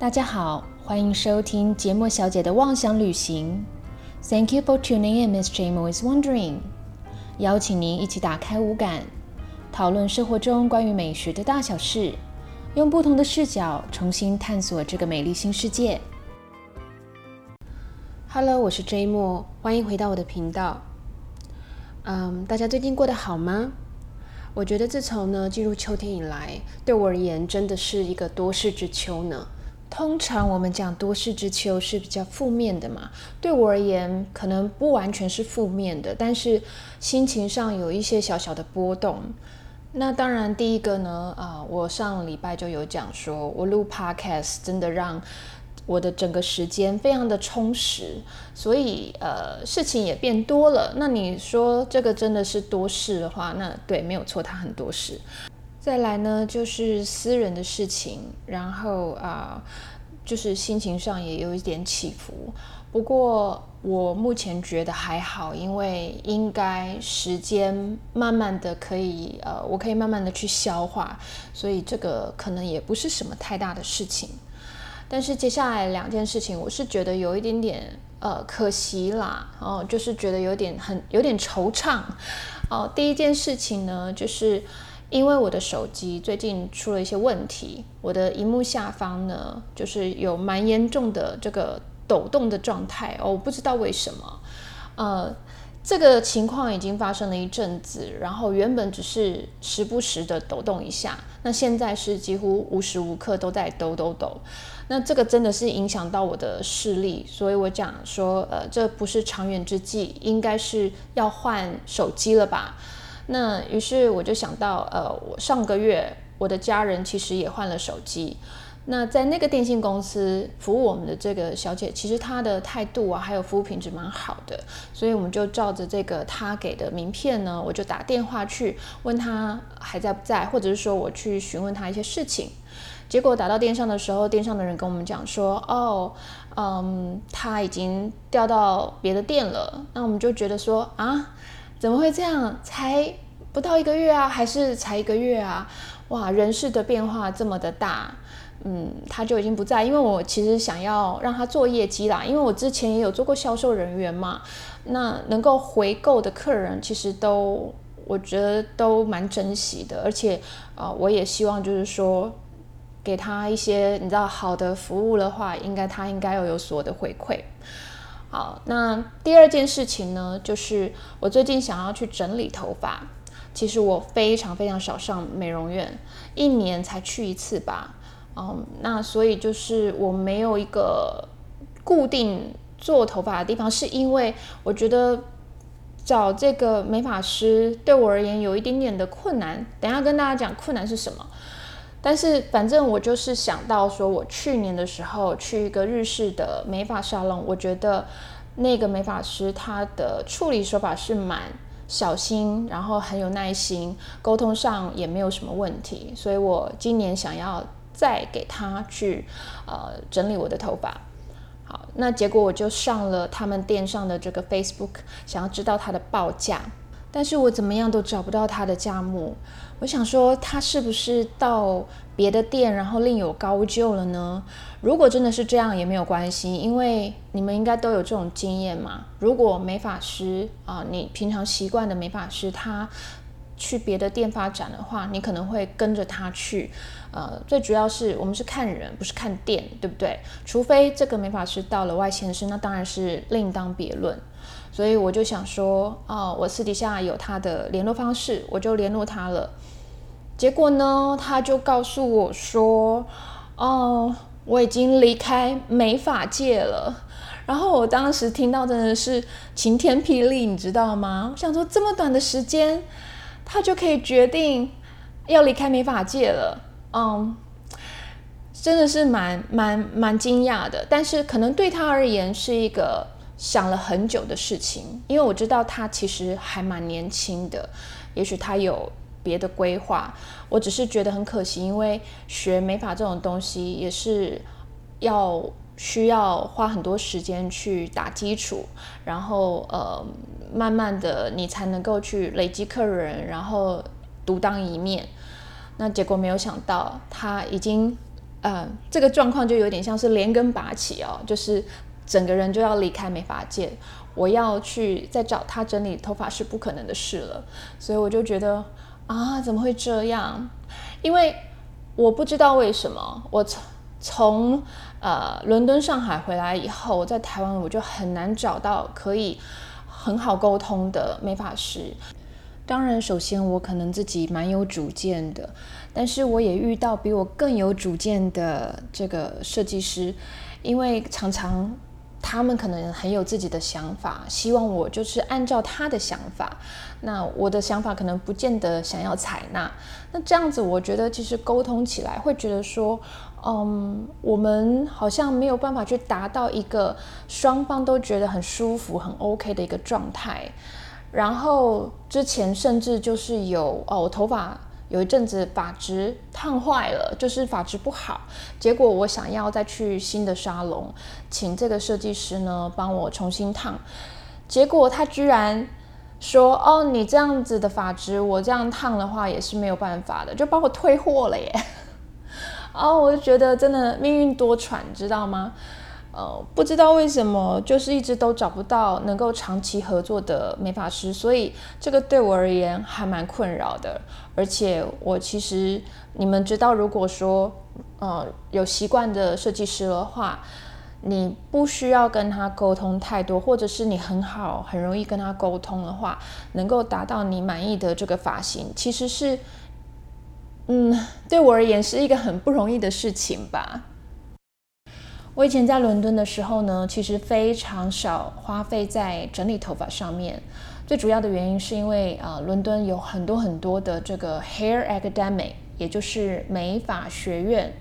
大家好，欢迎收听节目小姐的妄想旅行。Thank you for tuning in, Miss Jamo is wondering。邀请您一起打开五感，讨论生活中关于美食的大小事，用不同的视角重新探索这个美丽新世界。Hello，我是 J 莫，欢迎回到我的频道。嗯，大家最近过得好吗？我觉得自从呢进入秋天以来，对我而言真的是一个多事之秋呢。通常我们讲多事之秋是比较负面的嘛，对我而言可能不完全是负面的，但是心情上有一些小小的波动。那当然，第一个呢，啊，我上礼拜就有讲说，我录 podcast 真的让我的整个时间非常的充实，所以呃，事情也变多了。那你说这个真的是多事的话，那对，没有错，它很多事。再来呢，就是私人的事情，然后啊，就是心情上也有一点起伏。不过我目前觉得还好，因为应该时间慢慢的可以，呃，我可以慢慢的去消化，所以这个可能也不是什么太大的事情。但是接下来两件事情，我是觉得有一点点呃可惜啦，哦，就是觉得有点很有点惆怅。哦，第一件事情呢，就是。因为我的手机最近出了一些问题，我的荧幕下方呢，就是有蛮严重的这个抖动的状态哦，我不知道为什么，呃，这个情况已经发生了一阵子，然后原本只是时不时的抖动一下，那现在是几乎无时无刻都在抖抖抖，那这个真的是影响到我的视力，所以我讲说，呃，这不是长远之计，应该是要换手机了吧。那于是我就想到，呃，我上个月我的家人其实也换了手机。那在那个电信公司服务我们的这个小姐，其实她的态度啊，还有服务品质蛮好的，所以我们就照着这个她给的名片呢，我就打电话去问她还在不在，或者是说我去询问她一些事情。结果打到电上的时候，电上的人跟我们讲说，哦，嗯，她已经调到别的店了。那我们就觉得说，啊。怎么会这样？才不到一个月啊，还是才一个月啊？哇，人事的变化这么的大，嗯，他就已经不在。因为我其实想要让他做业绩啦，因为我之前也有做过销售人员嘛。那能够回购的客人，其实都我觉得都蛮珍惜的，而且啊，我也希望就是说给他一些你知道好的服务的话，应该他应该要有所的回馈。好，那第二件事情呢，就是我最近想要去整理头发。其实我非常非常少上美容院，一年才去一次吧。嗯，那所以就是我没有一个固定做头发的地方，是因为我觉得找这个美发师对我而言有一点点的困难。等下跟大家讲困难是什么。但是反正我就是想到说，我去年的时候去一个日式的美发沙龙，我觉得那个美发师他的处理手法是蛮小心，然后很有耐心，沟通上也没有什么问题，所以我今年想要再给他去呃整理我的头发。好，那结果我就上了他们店上的这个 Facebook，想要知道他的报价。但是我怎么样都找不到他的价目，我想说他是不是到别的店，然后另有高就了呢？如果真的是这样也没有关系，因为你们应该都有这种经验嘛。如果美发师啊，你平常习惯的美发师他去别的店发展的话，你可能会跟着他去。呃，最主要是我们是看人，不是看店，对不对？除非这个美发师到了外县市，那当然是另当别论。所以我就想说，哦，我私底下有他的联络方式，我就联络他了。结果呢，他就告诉我说，哦，我已经离开美发界了。然后我当时听到真的是晴天霹雳，你知道吗？我想说，这么短的时间，他就可以决定要离开美发界了。嗯，真的是蛮蛮蛮惊讶的。但是可能对他而言是一个。想了很久的事情，因为我知道他其实还蛮年轻的，也许他有别的规划。我只是觉得很可惜，因为学美法这种东西也是要需要花很多时间去打基础，然后呃，慢慢的你才能够去累积客人，然后独当一面。那结果没有想到，他已经呃，这个状况就有点像是连根拔起哦，就是整个人就要离开美发界，我要去再找他整理头发是不可能的事了。所以我就觉得啊，怎么会这样？因为我不知道为什么，我从从呃伦敦、上海回来以后，我在台湾我就很难找到可以很好沟通的美发师。当然，首先我可能自己蛮有主见的，但是我也遇到比我更有主见的这个设计师，因为常常他们可能很有自己的想法，希望我就是按照他的想法，那我的想法可能不见得想要采纳，那这样子我觉得其实沟通起来会觉得说，嗯，我们好像没有办法去达到一个双方都觉得很舒服、很 OK 的一个状态。然后之前甚至就是有哦，我头发有一阵子发质烫坏了，就是发质不好。结果我想要再去新的沙龙，请这个设计师呢帮我重新烫。结果他居然说：“哦，你这样子的发质，我这样烫的话也是没有办法的，就帮我退货了耶。”哦，我就觉得真的命运多舛，知道吗？呃，不知道为什么，就是一直都找不到能够长期合作的美发师，所以这个对我而言还蛮困扰的。而且我其实你们知道，如果说呃有习惯的设计师的话，你不需要跟他沟通太多，或者是你很好很容易跟他沟通的话，能够达到你满意的这个发型，其实是嗯对我而言是一个很不容易的事情吧。我以前在伦敦的时候呢，其实非常少花费在整理头发上面。最主要的原因是因为啊，伦敦有很多很多的这个 Hair Academy，也就是美发学院。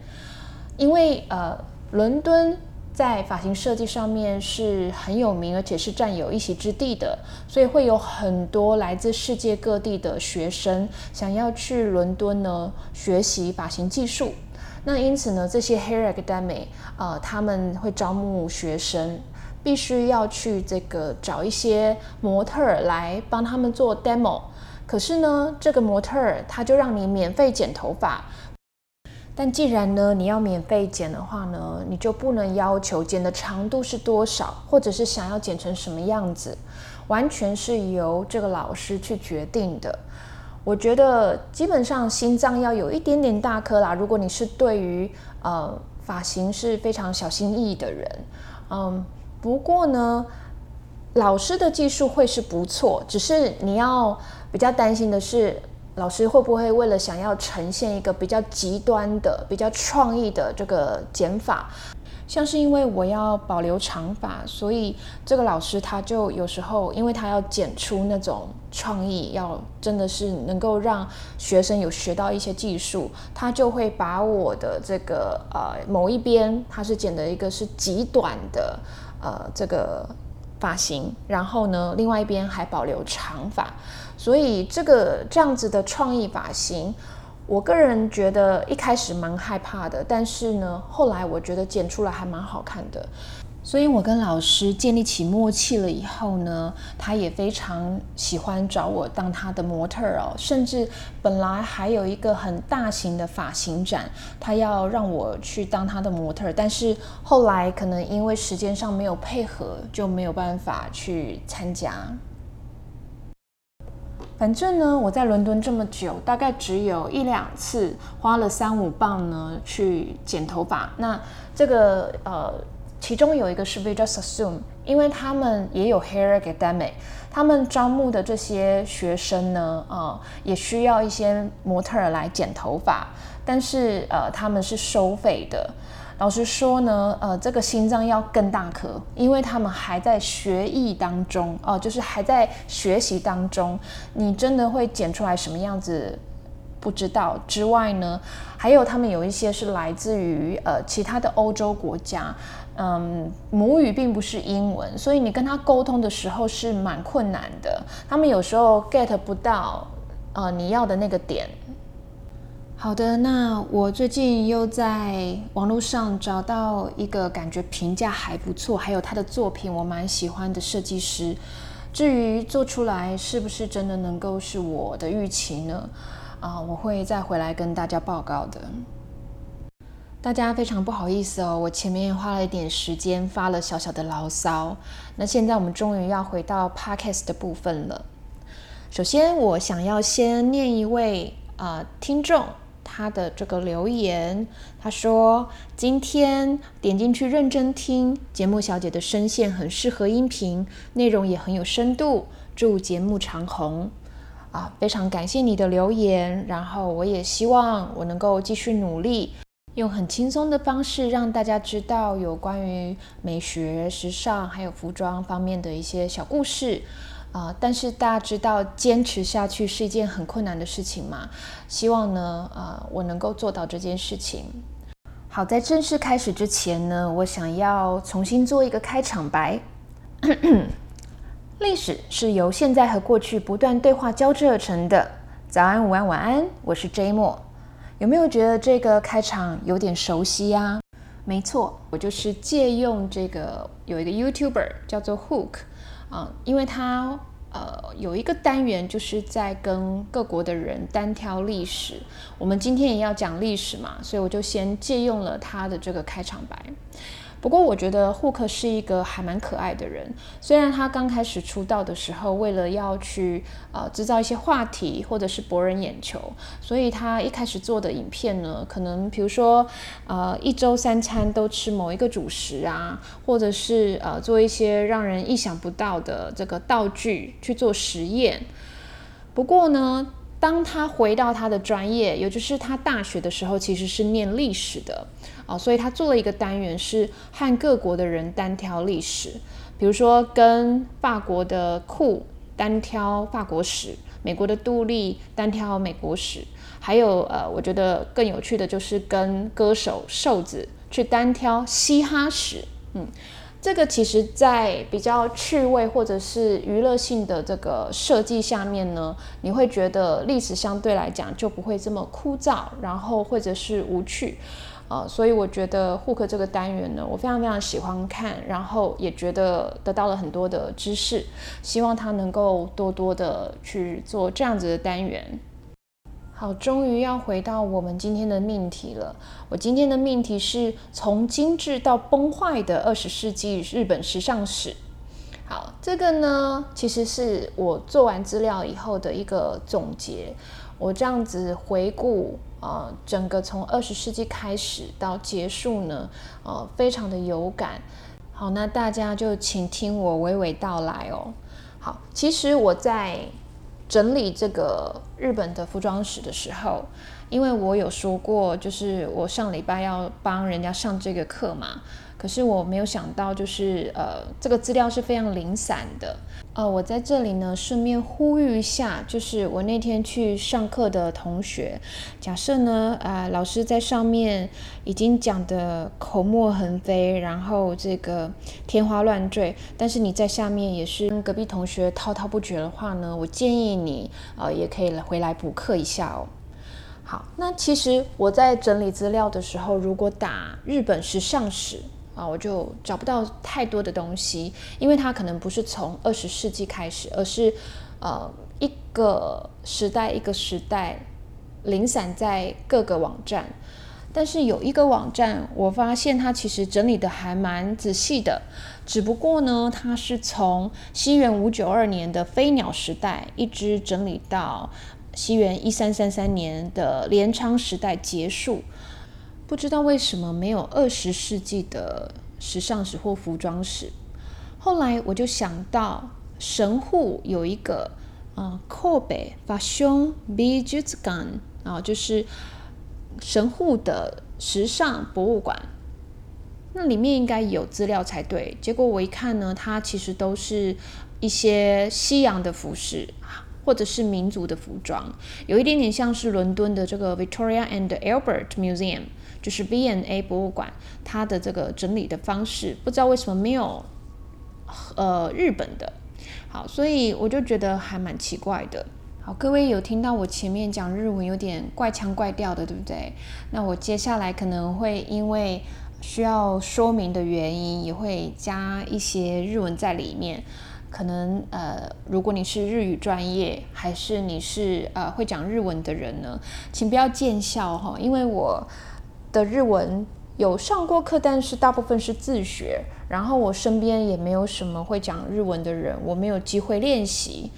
因为呃，伦敦在发型设计上面是很有名，而且是占有一席之地的，所以会有很多来自世界各地的学生想要去伦敦呢学习发型技术。那因此呢，这些 Hair Academy 呃，他们会招募学生，必须要去这个找一些模特来帮他们做 demo。可是呢，这个模特他就让你免费剪头发，但既然呢你要免费剪的话呢，你就不能要求剪的长度是多少，或者是想要剪成什么样子，完全是由这个老师去决定的。我觉得基本上心脏要有一点点大颗啦。如果你是对于呃发型是非常小心翼翼的人，嗯，不过呢，老师的技术会是不错，只是你要比较担心的是，老师会不会为了想要呈现一个比较极端的、比较创意的这个剪法。像是因为我要保留长发，所以这个老师他就有时候，因为他要剪出那种创意，要真的是能够让学生有学到一些技术，他就会把我的这个呃某一边，他是剪的一个是极短的呃这个发型，然后呢，另外一边还保留长发，所以这个这样子的创意发型。我个人觉得一开始蛮害怕的，但是呢，后来我觉得剪出来还蛮好看的。所以我跟老师建立起默契了以后呢，他也非常喜欢找我当他的模特哦。甚至本来还有一个很大型的发型展，他要让我去当他的模特，但是后来可能因为时间上没有配合，就没有办法去参加。反正呢，我在伦敦这么久，大概只有一两次花了三五磅呢去剪头发。那这个呃，其中有一个是 Vijay Sassoon，因为他们也有 Hair Academy，他们招募的这些学生呢，呃，也需要一些模特来剪头发，但是呃，他们是收费的。老实说呢，呃，这个心脏要更大颗，因为他们还在学艺当中哦，就是还在学习当中。你真的会剪出来什么样子不知道。之外呢，还有他们有一些是来自于呃其他的欧洲国家，嗯，母语并不是英文，所以你跟他沟通的时候是蛮困难的。他们有时候 get 不到呃你要的那个点。好的，那我最近又在网络上找到一个感觉评价还不错，还有他的作品我蛮喜欢的设计师。至于做出来是不是真的能够是我的预期呢？啊，我会再回来跟大家报告的。大家非常不好意思哦，我前面花了一点时间发了小小的牢骚。那现在我们终于要回到 podcast 的部分了。首先，我想要先念一位啊听众他的这个留言，他说今天点进去认真听节目，小姐的声线很适合音频，内容也很有深度，祝节目长红。啊，非常感谢你的留言，然后我也希望我能够继续努力。用很轻松的方式让大家知道有关于美学、时尚还有服装方面的一些小故事啊！但是大家知道坚持下去是一件很困难的事情嘛？希望呢，呃，我能够做到这件事情。好，在正式开始之前呢，我想要重新做一个开场白。历史是由现在和过去不断对话交织而成的。早安、午安、晚安，我是 J 莫。有没有觉得这个开场有点熟悉呀？没错，我就是借用这个有一个 YouTuber 叫做 Hook 啊，因为他呃有一个单元就是在跟各国的人单挑历史。我们今天也要讲历史嘛，所以我就先借用了他的这个开场白。不过我觉得霍克是一个还蛮可爱的人。虽然他刚开始出道的时候，为了要去呃制造一些话题或者是博人眼球，所以他一开始做的影片呢，可能比如说呃一周三餐都吃某一个主食啊，或者是呃做一些让人意想不到的这个道具去做实验。不过呢，当他回到他的专业，也就是他大学的时候，其实是念历史的。哦，所以他做了一个单元，是和各国的人单挑历史，比如说跟法国的库单挑法国史，美国的杜立单挑美国史，还有呃，我觉得更有趣的就是跟歌手瘦子去单挑嘻哈史。嗯，这个其实在比较趣味或者是娱乐性的这个设计下面呢，你会觉得历史相对来讲就不会这么枯燥，然后或者是无趣。呃，所以我觉得 Hook 这个单元呢，我非常非常喜欢看，然后也觉得得到了很多的知识，希望他能够多多的去做这样子的单元。好，终于要回到我们今天的命题了。我今天的命题是从精致到崩坏的二十世纪日本时尚史。好，这个呢，其实是我做完资料以后的一个总结。我这样子回顾。呃，整个从二十世纪开始到结束呢，呃，非常的有感。好，那大家就请听我娓娓道来哦。好，其实我在整理这个日本的服装史的时候，因为我有说过，就是我上礼拜要帮人家上这个课嘛。可是我没有想到，就是呃，这个资料是非常零散的。呃，我在这里呢，顺便呼吁一下，就是我那天去上课的同学，假设呢，啊，老师在上面已经讲的口沫横飞，然后这个天花乱坠，但是你在下面也是跟隔壁同学滔滔不绝的话呢，我建议你呃，也可以回来补课一下哦。好，那其实我在整理资料的时候，如果打日本时尚史。啊，我就找不到太多的东西，因为它可能不是从二十世纪开始，而是呃一个时代一个时代零散在各个网站。但是有一个网站，我发现它其实整理的还蛮仔细的，只不过呢，它是从西元五九二年的飞鸟时代一直整理到西元一三三三年的镰仓时代结束。不知道为什么没有二十世纪的时尚史或服装史。后来我就想到神户有一个啊，Kobe Fashion Bijukan 啊，就是神户的时尚博物馆。那里面应该有资料才对。结果我一看呢，它其实都是一些西洋的服饰，或者是民族的服装，有一点点像是伦敦的这个 Victoria and Albert Museum。就是 V&A 博物馆，它的这个整理的方式，不知道为什么没有呃日本的。好，所以我就觉得还蛮奇怪的。好，各位有听到我前面讲日文有点怪腔怪调的，对不对？那我接下来可能会因为需要说明的原因，也会加一些日文在里面。可能呃，如果你是日语专业，还是你是呃会讲日文的人呢，请不要见笑哈，因为我。的日文有上过课，但是大部分是自学。然后我身边也没有什么会讲日文的人，我没有机会练习。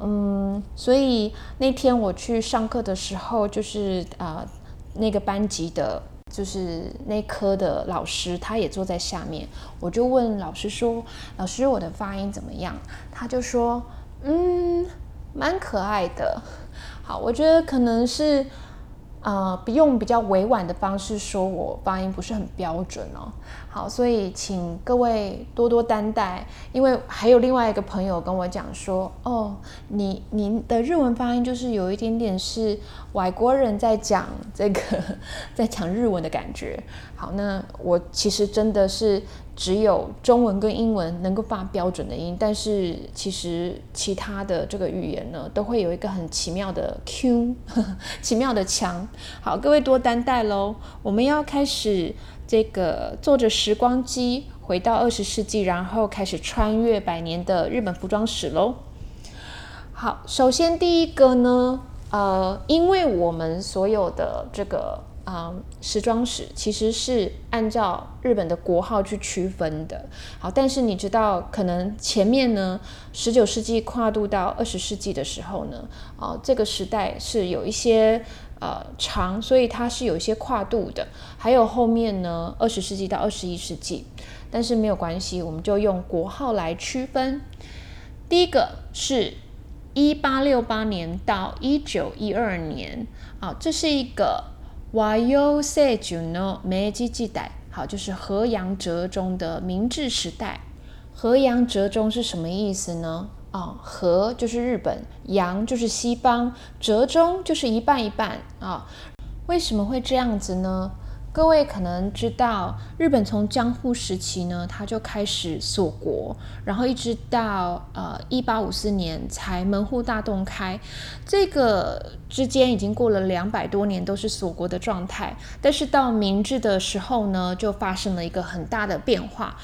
嗯，所以那天我去上课的时候，就是啊，那个班级的，就是那科的老师，他也坐在下面。我就问老师说：“老师，我的发音怎么样？”他就说：“嗯，蛮可爱的。”好，我觉得可能是。啊，用比较委婉的方式说，我发音不是很标准哦。好，所以请各位多多担待，因为还有另外一个朋友跟我讲说，哦，你您的日文发音就是有一点点是外国人在讲这个，在讲日文的感觉。好，那我其实真的是。只有中文跟英文能够发标准的音，但是其实其他的这个语言呢，都会有一个很奇妙的 Q，奇妙的强。好，各位多担待喽。我们要开始这个坐着时光机回到二十世纪，然后开始穿越百年的日本服装史喽。好，首先第一个呢，呃，因为我们所有的这个。啊，时装史其实是按照日本的国号去区分的。好，但是你知道，可能前面呢，十九世纪跨度到二十世纪的时候呢，啊，这个时代是有一些呃长，所以它是有一些跨度的。还有后面呢，二十世纪到二十一世纪，但是没有关系，我们就用国号来区分。第一个是一八六八年到一九一二年，啊，这是一个。瓦尤塞就诺梅吉记代，好，就是河阳折中的明治时代。河阳折中是什么意思呢？啊，和就是日本，洋就是西方，折中就是一半一半啊。为什么会这样子呢？各位可能知道，日本从江户时期呢，它就开始锁国，然后一直到呃一八五四年才门户大洞开，这个之间已经过了两百多年都是锁国的状态。但是到明治的时候呢，就发生了一个很大的变化。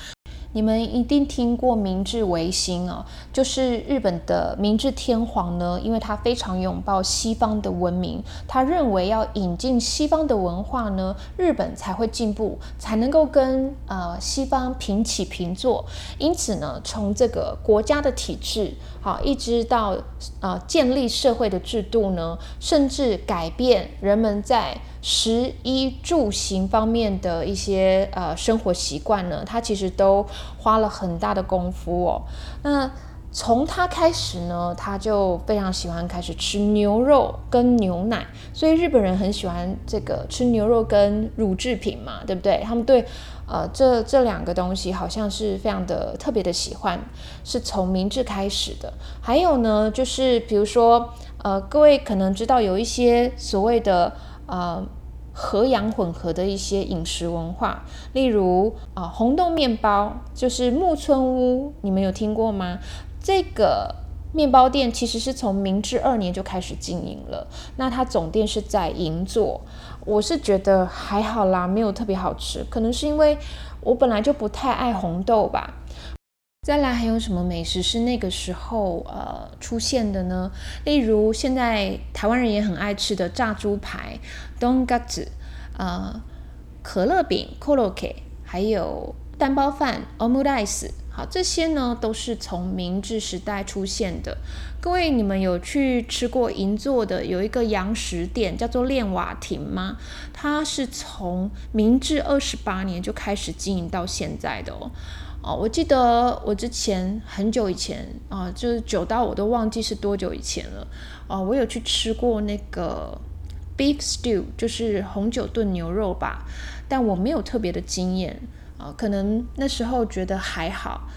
你们一定听过明治维新哦，就是日本的明治天皇呢，因为他非常拥抱西方的文明，他认为要引进西方的文化呢，日本才会进步，才能够跟呃西方平起平坐。因此呢，从这个国家的体制，好，一直到呃建立社会的制度呢，甚至改变人们在。食衣住行方面的一些呃生活习惯呢，他其实都花了很大的功夫哦。那从他开始呢，他就非常喜欢开始吃牛肉跟牛奶，所以日本人很喜欢这个吃牛肉跟乳制品嘛，对不对？他们对呃这这两个东西好像是非常的特别的喜欢，是从明治开始的。还有呢，就是比如说呃，各位可能知道有一些所谓的。呃，和洋混合的一些饮食文化，例如啊，红豆面包就是木村屋，你们有听过吗？这个面包店其实是从明治二年就开始经营了，那它总店是在银座。我是觉得还好啦，没有特别好吃，可能是因为我本来就不太爱红豆吧。再来还有什么美食是那个时候呃出现的呢？例如现在台湾人也很爱吃的炸猪排、东嘎子、呃可乐饼、k o l o k e 还有蛋包饭、omulice，好，这些呢都是从明治时代出现的。各位，你们有去吃过银座的有一个洋食店叫做练瓦亭吗？它是从明治二十八年就开始经营到现在的哦。哦，我记得我之前很久以前啊，就是久到我都忘记是多久以前了。哦，我有去吃过那个 beef stew，就是红酒炖牛肉吧，但我没有特别的经验啊，可能那时候觉得还好。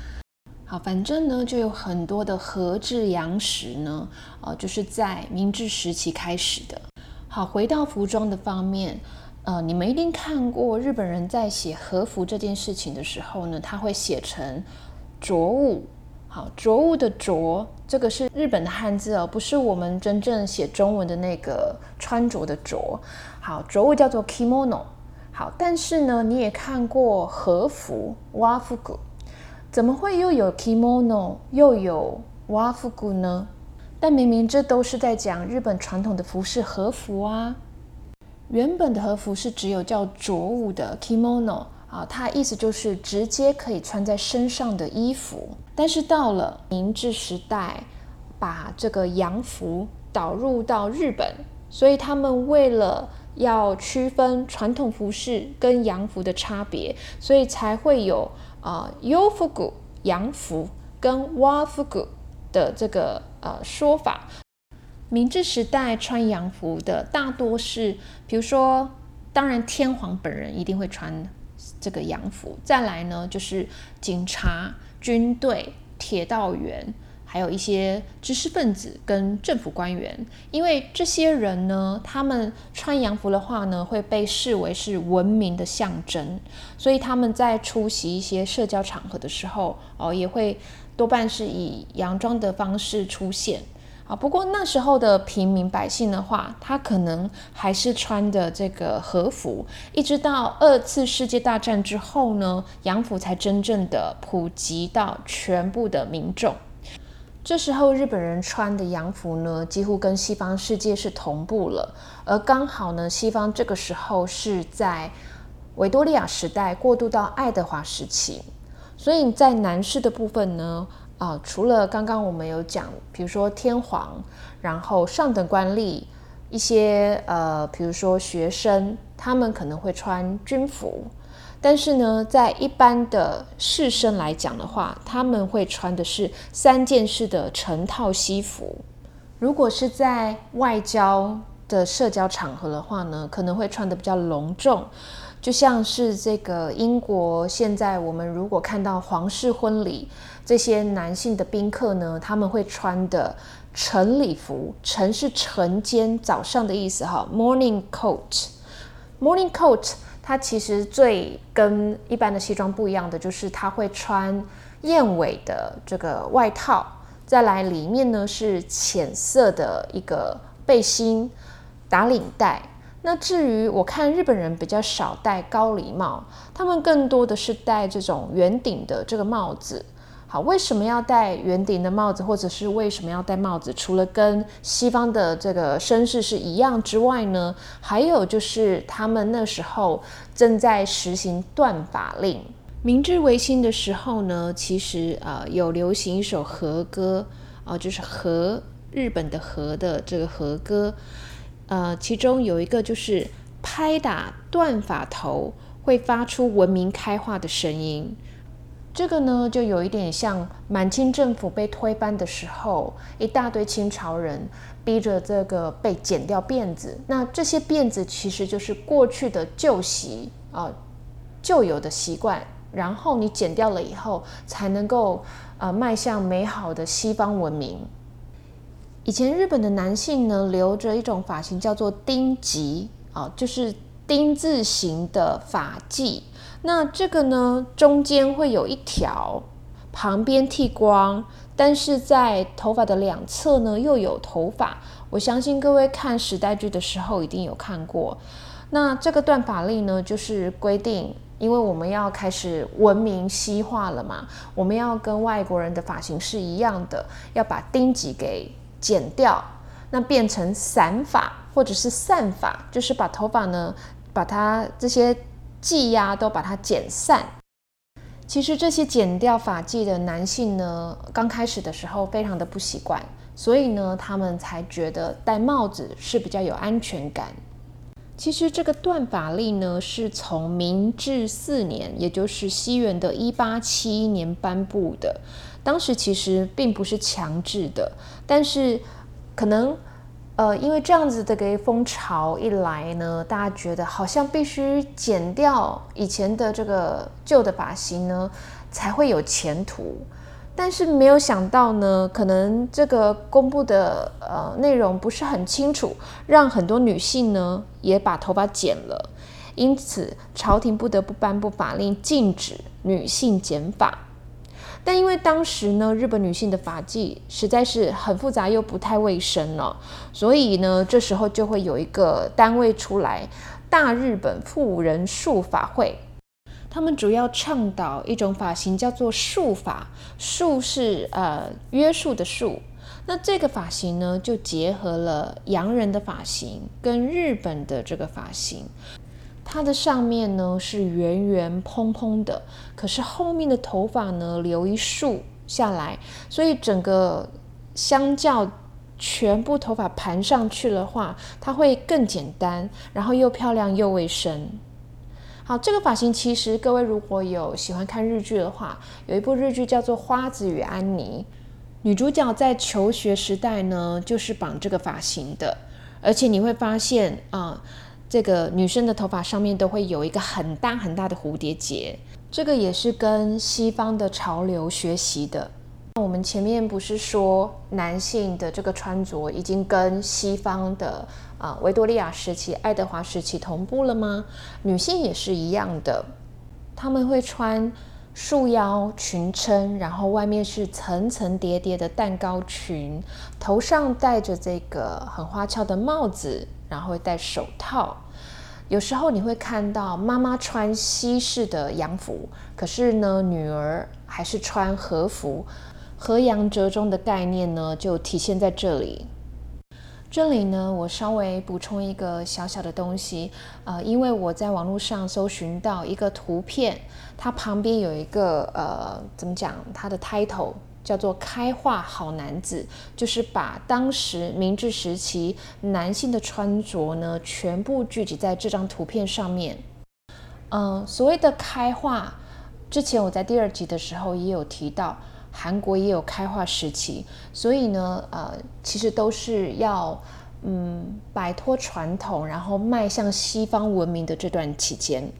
好，反正呢，就有很多的和制洋食呢，啊，就是在明治时期开始的。好，回到服装的方面。呃，你们一定看过日本人在写和服这件事情的时候呢，他会写成着物。好，着物的着，这个是日本的汉字哦，不是我们真正写中文的那个穿着的着。好，着物叫做 kimono。好，但是呢，你也看过和服 wafuku，怎么会又有 kimono 又有 wafuku 呢？但明明这都是在讲日本传统的服饰和服啊。原本的和服是只有叫着物的 kimono 啊，它意思就是直接可以穿在身上的衣服。但是到了明治时代，把这个洋服导入到日本，所以他们为了要区分传统服饰跟洋服的差别，所以才会有啊 yofuku 洋服跟 wafuku 的这个呃说法。明治时代穿洋服的大多是，比如说，当然天皇本人一定会穿这个洋服。再来呢，就是警察、军队、铁道员，还有一些知识分子跟政府官员。因为这些人呢，他们穿洋服的话呢，会被视为是文明的象征，所以他们在出席一些社交场合的时候，哦，也会多半是以洋装的方式出现。啊，不过那时候的平民百姓的话，他可能还是穿的这个和服，一直到二次世界大战之后呢，洋服才真正的普及到全部的民众。这时候日本人穿的洋服呢，几乎跟西方世界是同步了，而刚好呢，西方这个时候是在维多利亚时代过渡到爱德华时期，所以在男士的部分呢。啊，除了刚刚我们有讲，比如说天皇，然后上等官吏，一些呃，比如说学生，他们可能会穿军服，但是呢，在一般的士绅来讲的话，他们会穿的是三件式的成套西服。如果是在外交的社交场合的话呢，可能会穿的比较隆重。就像是这个英国，现在我们如果看到皇室婚礼，这些男性的宾客呢，他们会穿的晨礼服，晨是晨间早上的意思哈，morning coat。morning coat 它其实最跟一般的西装不一样的，就是它会穿燕尾的这个外套，再来里面呢是浅色的一个背心，打领带。那至于我看日本人比较少戴高礼帽，他们更多的是戴这种圆顶的这个帽子。好，为什么要戴圆顶的帽子，或者是为什么要戴帽子？除了跟西方的这个绅士是一样之外呢，还有就是他们那时候正在实行断法令。明治维新的时候呢，其实啊有流行一首和歌啊，就是和日本的和的这个和歌。呃，其中有一个就是拍打断发头会发出文明开化的声音，这个呢就有一点像满清政府被推翻的时候，一大堆清朝人逼着这个被剪掉辫子，那这些辫子其实就是过去的旧习啊，旧有的习惯，然后你剪掉了以后，才能够呃迈向美好的西方文明。以前日本的男性呢，留着一种发型叫做丁吉啊，就是丁字形的发髻。那这个呢，中间会有一条，旁边剃光，但是在头发的两侧呢又有头发。我相信各位看时代剧的时候一定有看过。那这个断发令呢，就是规定，因为我们要开始文明西化了嘛，我们要跟外国人的发型是一样的，要把丁脊给。剪掉，那变成散发或者是散发，就是把头发呢，把它这些髻呀都把它剪散。其实这些剪掉发髻的男性呢，刚开始的时候非常的不习惯，所以呢，他们才觉得戴帽子是比较有安全感。其实这个断发令呢，是从明治四年，也就是西元的一八七一年颁布的。当时其实并不是强制的，但是可能呃，因为这样子的个风潮一来呢，大家觉得好像必须剪掉以前的这个旧的发型呢，才会有前途。但是没有想到呢，可能这个公布的呃内容不是很清楚，让很多女性呢也把头发剪了，因此朝廷不得不颁布法令，禁止女性剪发。但因为当时呢，日本女性的发髻实在是很复杂又不太卫生了，所以呢，这时候就会有一个单位出来——大日本妇人术法会。他们主要倡导一种发型，叫做束发。束是呃约束的束，那这个发型呢，就结合了洋人的发型跟日本的这个发型。它的上面呢是圆圆蓬蓬的，可是后面的头发呢留一束下来，所以整个相较全部头发盘上去的话，它会更简单，然后又漂亮又卫生。好，这个发型其实各位如果有喜欢看日剧的话，有一部日剧叫做《花子与安妮》，女主角在求学时代呢就是绑这个发型的，而且你会发现啊。这个女生的头发上面都会有一个很大很大的蝴蝶结，这个也是跟西方的潮流学习的。那我们前面不是说男性的这个穿着已经跟西方的啊维多利亚时期、爱德华时期同步了吗？女性也是一样的，他们会穿束腰裙撑，然后外面是层层叠叠的蛋糕裙，头上戴着这个很花俏的帽子。然后会戴手套，有时候你会看到妈妈穿西式的洋服，可是呢，女儿还是穿和服。和洋折中的概念呢，就体现在这里。这里呢，我稍微补充一个小小的东西，呃，因为我在网络上搜寻到一个图片，它旁边有一个呃，怎么讲，它的 title。叫做开化好男子，就是把当时明治时期男性的穿着呢，全部聚集在这张图片上面。嗯，所谓的开化，之前我在第二集的时候也有提到，韩国也有开化时期，所以呢，呃，其实都是要嗯摆脱传统，然后迈向西方文明的这段期间。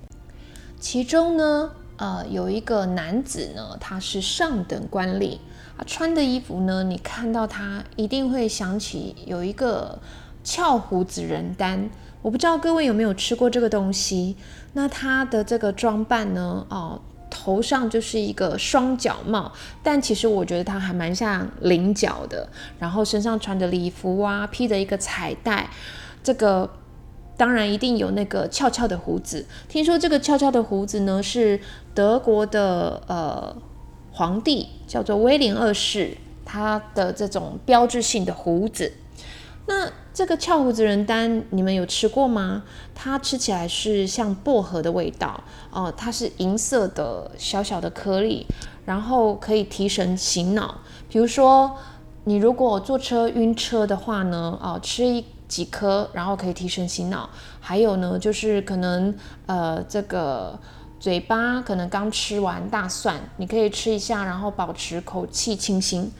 其中呢，呃，有一个男子呢，他是上等官吏。他穿的衣服呢，你看到他一定会想起有一个翘胡子人丹。我不知道各位有没有吃过这个东西。那他的这个装扮呢，哦，头上就是一个双角帽，但其实我觉得他还蛮像菱角的。然后身上穿的礼服啊，披着一个彩带，这个当然一定有那个翘翘的胡子。听说这个翘翘的胡子呢，是德国的呃。皇帝叫做威廉二世，他的这种标志性的胡子。那这个翘胡子人丹，你们有吃过吗？它吃起来是像薄荷的味道哦，它是银色的小小的颗粒，然后可以提神醒脑。比如说，你如果坐车晕车的话呢，哦，吃一几颗，然后可以提神醒脑。还有呢，就是可能呃这个。嘴巴可能刚吃完大蒜，你可以吃一下，然后保持口气清新。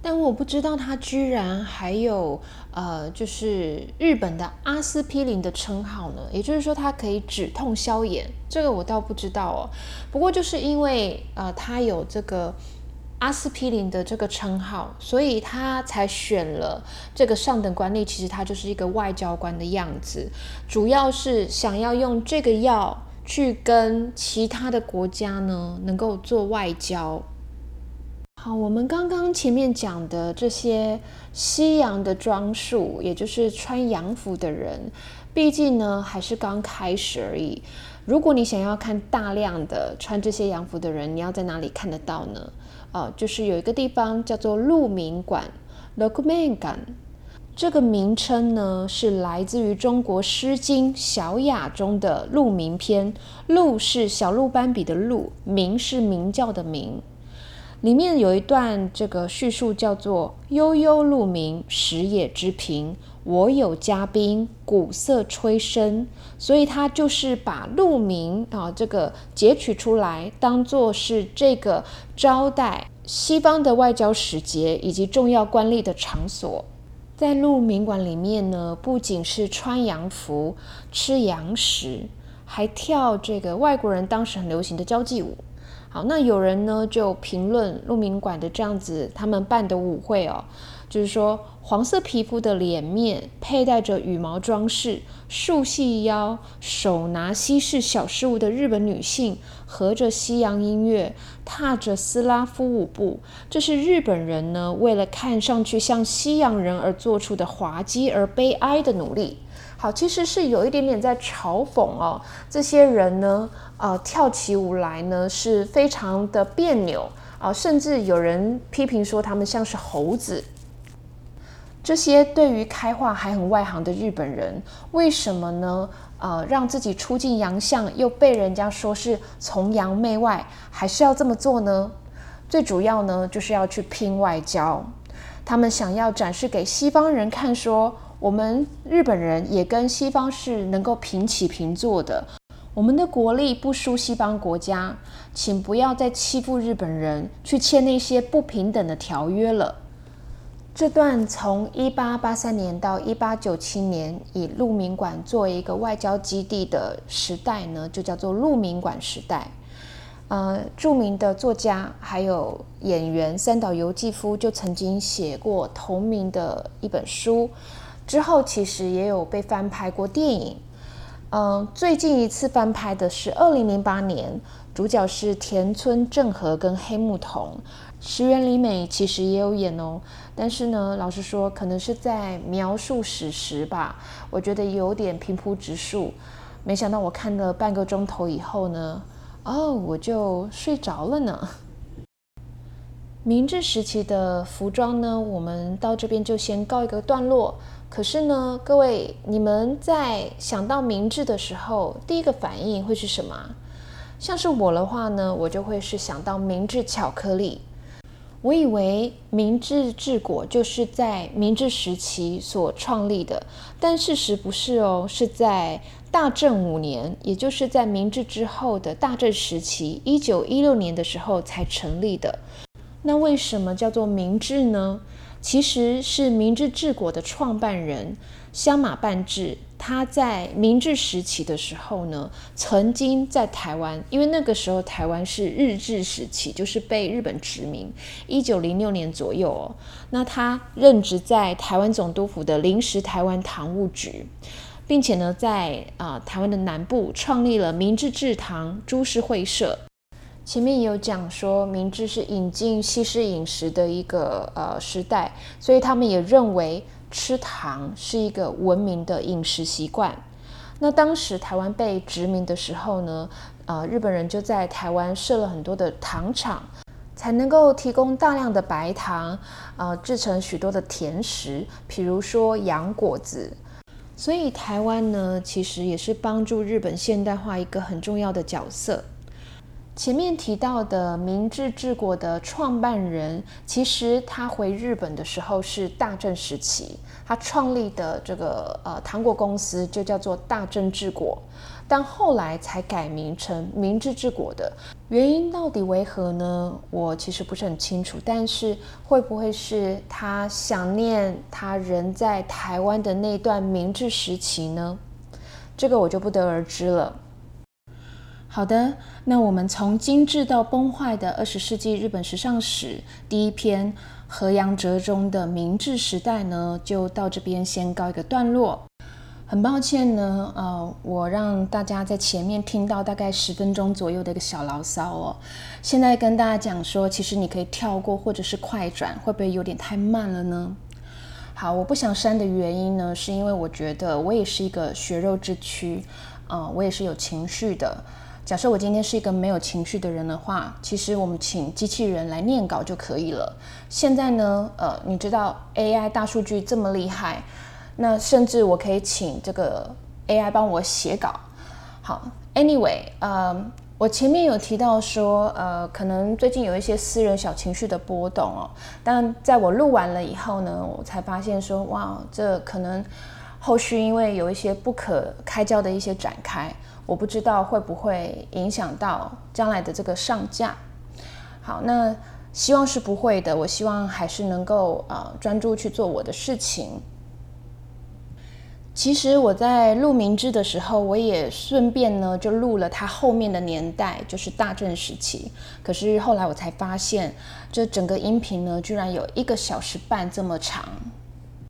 但我不知道它居然还有呃，就是日本的阿司匹林的称号呢。也就是说，它可以止痛消炎，这个我倒不知道哦。不过就是因为呃，它有这个阿司匹林的这个称号，所以他才选了这个上等官吏。其实他就是一个外交官的样子，主要是想要用这个药。去跟其他的国家呢，能够做外交。好，我们刚刚前面讲的这些西洋的装束，也就是穿洋服的人，毕竟呢还是刚开始而已。如果你想要看大量的穿这些洋服的人，你要在哪里看得到呢？呃，就是有一个地方叫做鹿鸣馆 l o k m a n g a n 这个名称呢，是来自于中国《诗经·小雅》中的《鹿鸣篇》。鹿是小鹿斑比的鹿，鸣是鸣叫的鸣。里面有一段这个叙述叫做“悠悠鹿鸣，食野之苹。我有嘉宾，鼓瑟吹笙。”所以他就是把鹿鸣啊这个截取出来，当做是这个招待西方的外交使节以及重要官吏的场所。在鹿鸣馆里面呢，不仅是穿洋服、吃洋食，还跳这个外国人当时很流行的交际舞。好，那有人呢就评论鹿鸣馆的这样子他们办的舞会哦。就是说，黄色皮肤的脸面，佩戴着羽毛装饰、束细腰、手拿西式小事物的日本女性，合着西洋音乐，踏着斯拉夫舞步，这是日本人呢为了看上去像西洋人而做出的滑稽而悲哀的努力。好，其实是有一点点在嘲讽哦，这些人呢，呃，跳起舞来呢是非常的别扭啊，甚至有人批评说他们像是猴子。这些对于开化还很外行的日本人，为什么呢？呃，让自己出尽洋相，又被人家说是崇洋媚外，还是要这么做呢？最主要呢，就是要去拼外交。他们想要展示给西方人看，说我们日本人也跟西方是能够平起平坐的，我们的国力不输西方国家，请不要再欺负日本人，去签那些不平等的条约了。这段从一八八三年到一八九七年，以鹿鸣馆作为一个外交基地的时代呢，就叫做鹿鸣馆时代。呃，著名的作家还有演员三岛由纪夫就曾经写过同名的一本书，之后其实也有被翻拍过电影。嗯，最近一次翻拍的是二零零八年，主角是田村正和跟黑木瞳。石原里美其实也有演哦，但是呢，老实说，可能是在描述史实吧，我觉得有点平铺直述。没想到我看了半个钟头以后呢，哦，我就睡着了呢。明治时期的服装呢，我们到这边就先告一个段落。可是呢，各位，你们在想到明治的时候，第一个反应会是什么？像是我的话呢，我就会是想到明治巧克力。我以为明治治国就是在明治时期所创立的，但事实不是哦，是在大正五年，也就是在明治之后的大正时期，一九一六年的时候才成立的。那为什么叫做明治呢？其实是明治治国的创办人香马半治。他在明治时期的时候呢，曾经在台湾，因为那个时候台湾是日治时期，就是被日本殖民。一九零六年左右哦，那他任职在台湾总督府的临时台湾堂务局，并且呢，在啊台湾的南部创立了明治制堂株式会社。前面也有讲说，明治是引进西式饮食的一个呃时代，所以他们也认为。吃糖是一个文明的饮食习惯。那当时台湾被殖民的时候呢，呃，日本人就在台湾设了很多的糖厂，才能够提供大量的白糖，呃，制成许多的甜食，比如说洋果子。所以台湾呢，其实也是帮助日本现代化一个很重要的角色。前面提到的明治治国的创办人，其实他回日本的时候是大正时期，他创立的这个呃糖果公司就叫做大正治国，但后来才改名成明治治国的。原因到底为何呢？我其实不是很清楚，但是会不会是他想念他人在台湾的那段明治时期呢？这个我就不得而知了。好的，那我们从精致到崩坏的二十世纪日本时尚史第一篇河阳哲中的明治时代呢，就到这边先告一个段落。很抱歉呢，呃，我让大家在前面听到大概十分钟左右的一个小牢骚哦。现在跟大家讲说，其实你可以跳过或者是快转，会不会有点太慢了呢？好，我不想删的原因呢，是因为我觉得我也是一个血肉之躯，呃，我也是有情绪的。假设我今天是一个没有情绪的人的话，其实我们请机器人来念稿就可以了。现在呢，呃，你知道 AI 大数据这么厉害，那甚至我可以请这个 AI 帮我写稿。好，Anyway，呃，我前面有提到说，呃，可能最近有一些私人小情绪的波动哦。但在我录完了以后呢，我才发现说，哇，这可能后续因为有一些不可开交的一些展开。我不知道会不会影响到将来的这个上架。好，那希望是不会的。我希望还是能够呃专注去做我的事情。其实我在录明治的时候，我也顺便呢就录了他后面的年代，就是大正时期。可是后来我才发现，这整个音频呢居然有一个小时半这么长。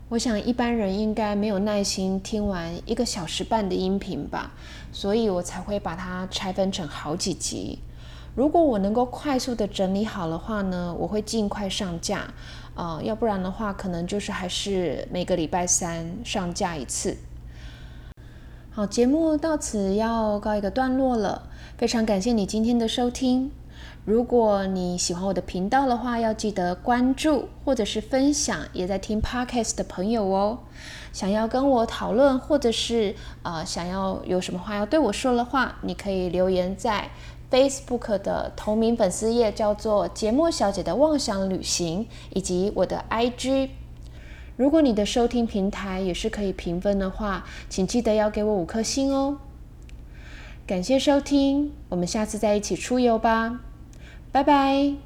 我想一般人应该没有耐心听完一个小时半的音频吧，所以我才会把它拆分成好几集。如果我能够快速的整理好的话呢，我会尽快上架。呃，要不然的话，可能就是还是每个礼拜三上架一次。好，节目到此要告一个段落了，非常感谢你今天的收听。如果你喜欢我的频道的话，要记得关注或者是分享也在听 podcast 的朋友哦。想要跟我讨论，或者是呃想要有什么话要对我说的话，你可以留言在 Facebook 的同名粉丝页，叫做“节目小姐的妄想旅行”，以及我的 IG。如果你的收听平台也是可以评分的话，请记得要给我五颗星哦。感谢收听，我们下次再一起出游吧，拜拜。